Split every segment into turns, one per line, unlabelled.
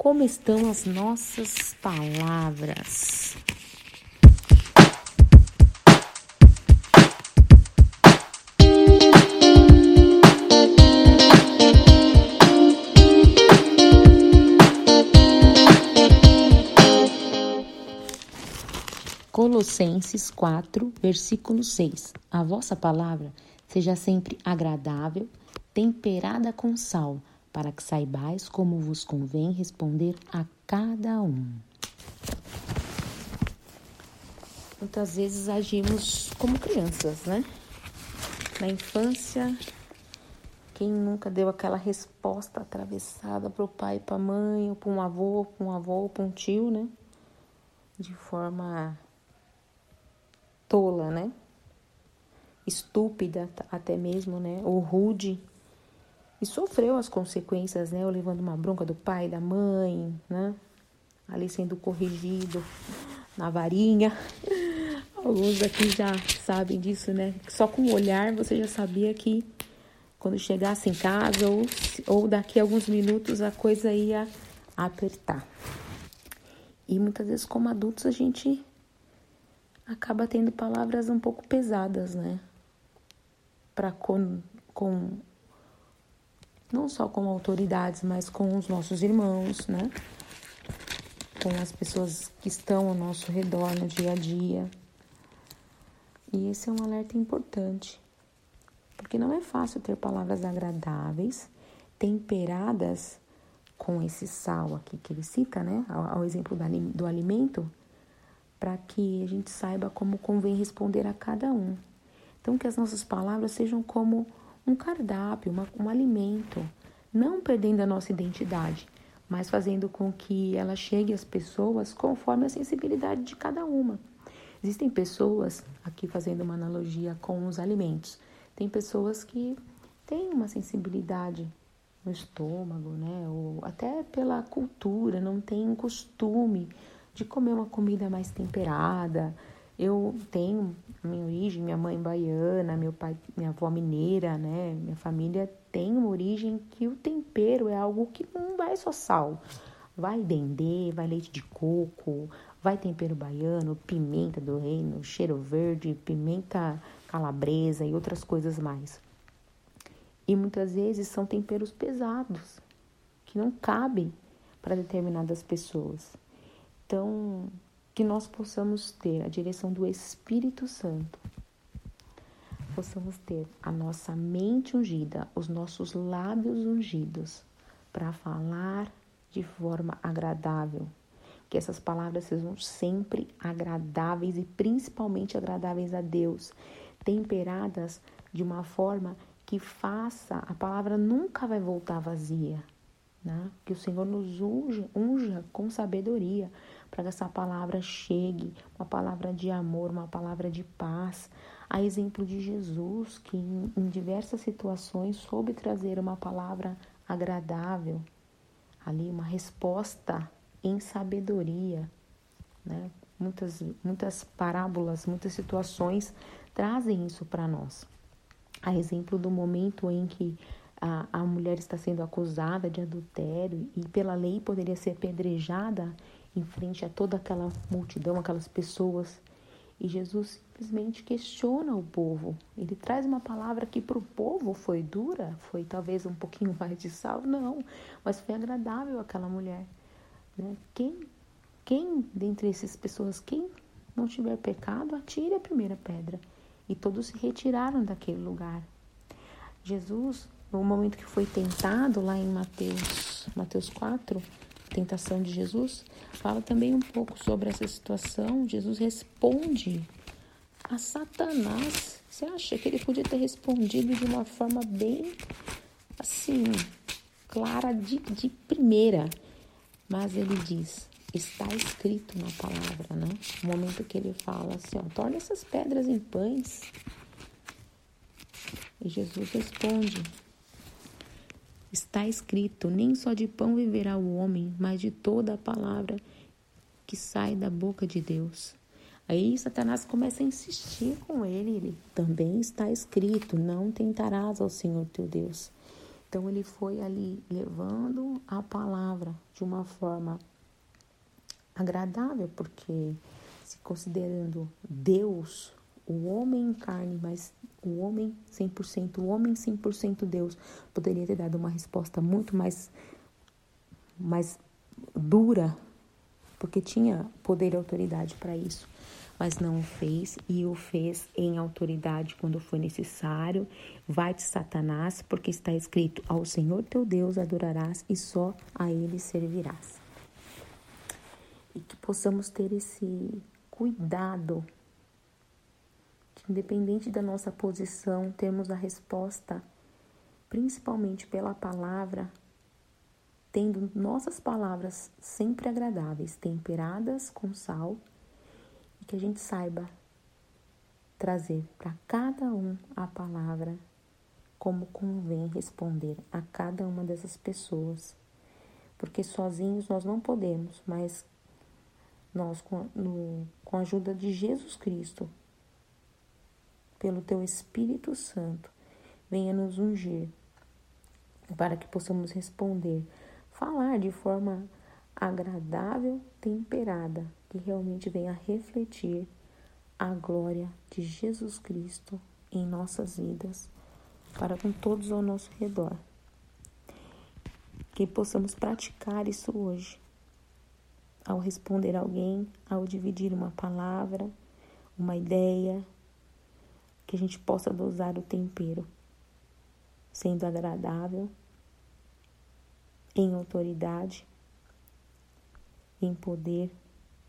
como estão as nossas palavras. Colossenses 4, versículo 6. A vossa palavra seja sempre agradável, temperada com sal, para que saibais como vos convém responder a cada um. Muitas vezes agimos como crianças, né? Na infância, quem nunca deu aquela resposta atravessada para o pai, para a mãe, ou para um avô, para um avô, para um tio, né? De forma tola, né? Estúpida até mesmo, né? Ou rude e sofreu as consequências, né? Eu levando uma bronca do pai, da mãe, né? Ali sendo corrigido na varinha. Alguns aqui já sabem disso, né? Só com o olhar você já sabia que quando chegasse em casa ou, ou daqui a alguns minutos a coisa ia apertar. E muitas vezes, como adultos, a gente acaba tendo palavras um pouco pesadas, né? Para com, com não só com autoridades, mas com os nossos irmãos, né? Com as pessoas que estão ao nosso redor no dia a dia. E esse é um alerta importante, porque não é fácil ter palavras agradáveis, temperadas com esse sal aqui que ele cita, né? Ao, ao exemplo do, do alimento, para que a gente saiba como convém responder a cada um. Então, que as nossas palavras sejam como um cardápio, uma, um alimento, não perdendo a nossa identidade, mas fazendo com que ela chegue às pessoas conforme a sensibilidade de cada uma. Existem pessoas, aqui fazendo uma analogia com os alimentos, tem pessoas que têm uma sensibilidade no estômago, né? Ou até pela cultura, não tem um costume de comer uma comida mais temperada, eu tenho minha origem, minha mãe baiana, meu pai, minha avó mineira, né? Minha família tem uma origem que o tempero é algo que não vai só sal. Vai dendê, vai leite de coco, vai tempero baiano, pimenta do reino, cheiro verde, pimenta calabresa e outras coisas mais. E muitas vezes são temperos pesados, que não cabem para determinadas pessoas. Então, que nós possamos ter a direção do Espírito Santo, possamos ter a nossa mente ungida, os nossos lábios ungidos, para falar de forma agradável. Que essas palavras sejam sempre agradáveis e principalmente agradáveis a Deus, temperadas de uma forma que faça, a palavra nunca vai voltar vazia, né? Que o Senhor nos unja, unja com sabedoria para que essa palavra chegue, uma palavra de amor, uma palavra de paz. A exemplo de Jesus, que em, em diversas situações soube trazer uma palavra agradável, ali uma resposta em sabedoria, né? Muitas, muitas parábolas, muitas situações trazem isso para nós. A exemplo do momento em que a, a mulher está sendo acusada de adultério e pela lei poderia ser apedrejada em frente a toda aquela multidão, aquelas pessoas. E Jesus simplesmente questiona o povo. Ele traz uma palavra que para o povo foi dura, foi talvez um pouquinho mais de sal, não, mas foi agradável aquela mulher. Né? Quem, quem dentre essas pessoas, quem não tiver pecado, atire a primeira pedra. E todos se retiraram daquele lugar. Jesus, no momento que foi tentado lá em Mateus, Mateus 4, tentação de Jesus, fala também um pouco sobre essa situação. Jesus responde a Satanás. Você acha que ele podia ter respondido de uma forma bem assim, clara de, de primeira? Mas ele diz: está escrito na palavra, né? No momento que ele fala assim: ó, torna essas pedras em pães. E Jesus responde: Está escrito: nem só de pão viverá o homem, mas de toda a palavra que sai da boca de Deus. Aí Satanás começa a insistir com ele. Ele também está escrito: não tentarás ao Senhor teu Deus. Então ele foi ali levando a palavra de uma forma agradável, porque se considerando Deus, o homem em carne, mas o homem 100%, o homem 100% Deus, poderia ter dado uma resposta muito mais mais dura, porque tinha poder e autoridade para isso mas não o fez e o fez em autoridade quando foi necessário. Vai-te, Satanás, porque está escrito: Ao Senhor teu Deus adorarás e só a Ele servirás. E que possamos ter esse cuidado, independente da nossa posição, temos a resposta, principalmente pela palavra, tendo nossas palavras sempre agradáveis, temperadas com sal que a gente saiba trazer para cada um a palavra como convém responder a cada uma dessas pessoas. Porque sozinhos nós não podemos, mas nós, com, no, com a ajuda de Jesus Cristo, pelo Teu Espírito Santo, venha nos ungir para que possamos responder, falar de forma agradável, temperada, que realmente venha refletir a glória de Jesus Cristo em nossas vidas, para com todos ao nosso redor. Que possamos praticar isso hoje, ao responder alguém, ao dividir uma palavra, uma ideia, que a gente possa dosar o tempero, sendo agradável, em autoridade, em poder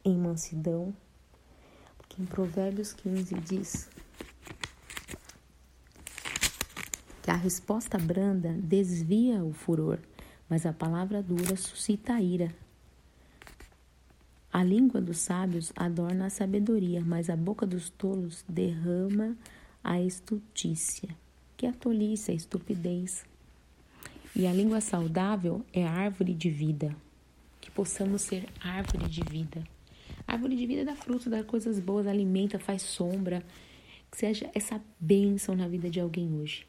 em mansidão, porque em Provérbios 15 diz que a resposta branda desvia o furor, mas a palavra dura suscita a ira. A língua dos sábios adorna a sabedoria, mas a boca dos tolos derrama a estultícia. Que a tolice, a estupidez. E a língua saudável é árvore de vida. Que possamos ser árvore de vida. A árvore de vida dá fruto, dá coisas boas, alimenta, faz sombra. Que seja essa bênção na vida de alguém hoje.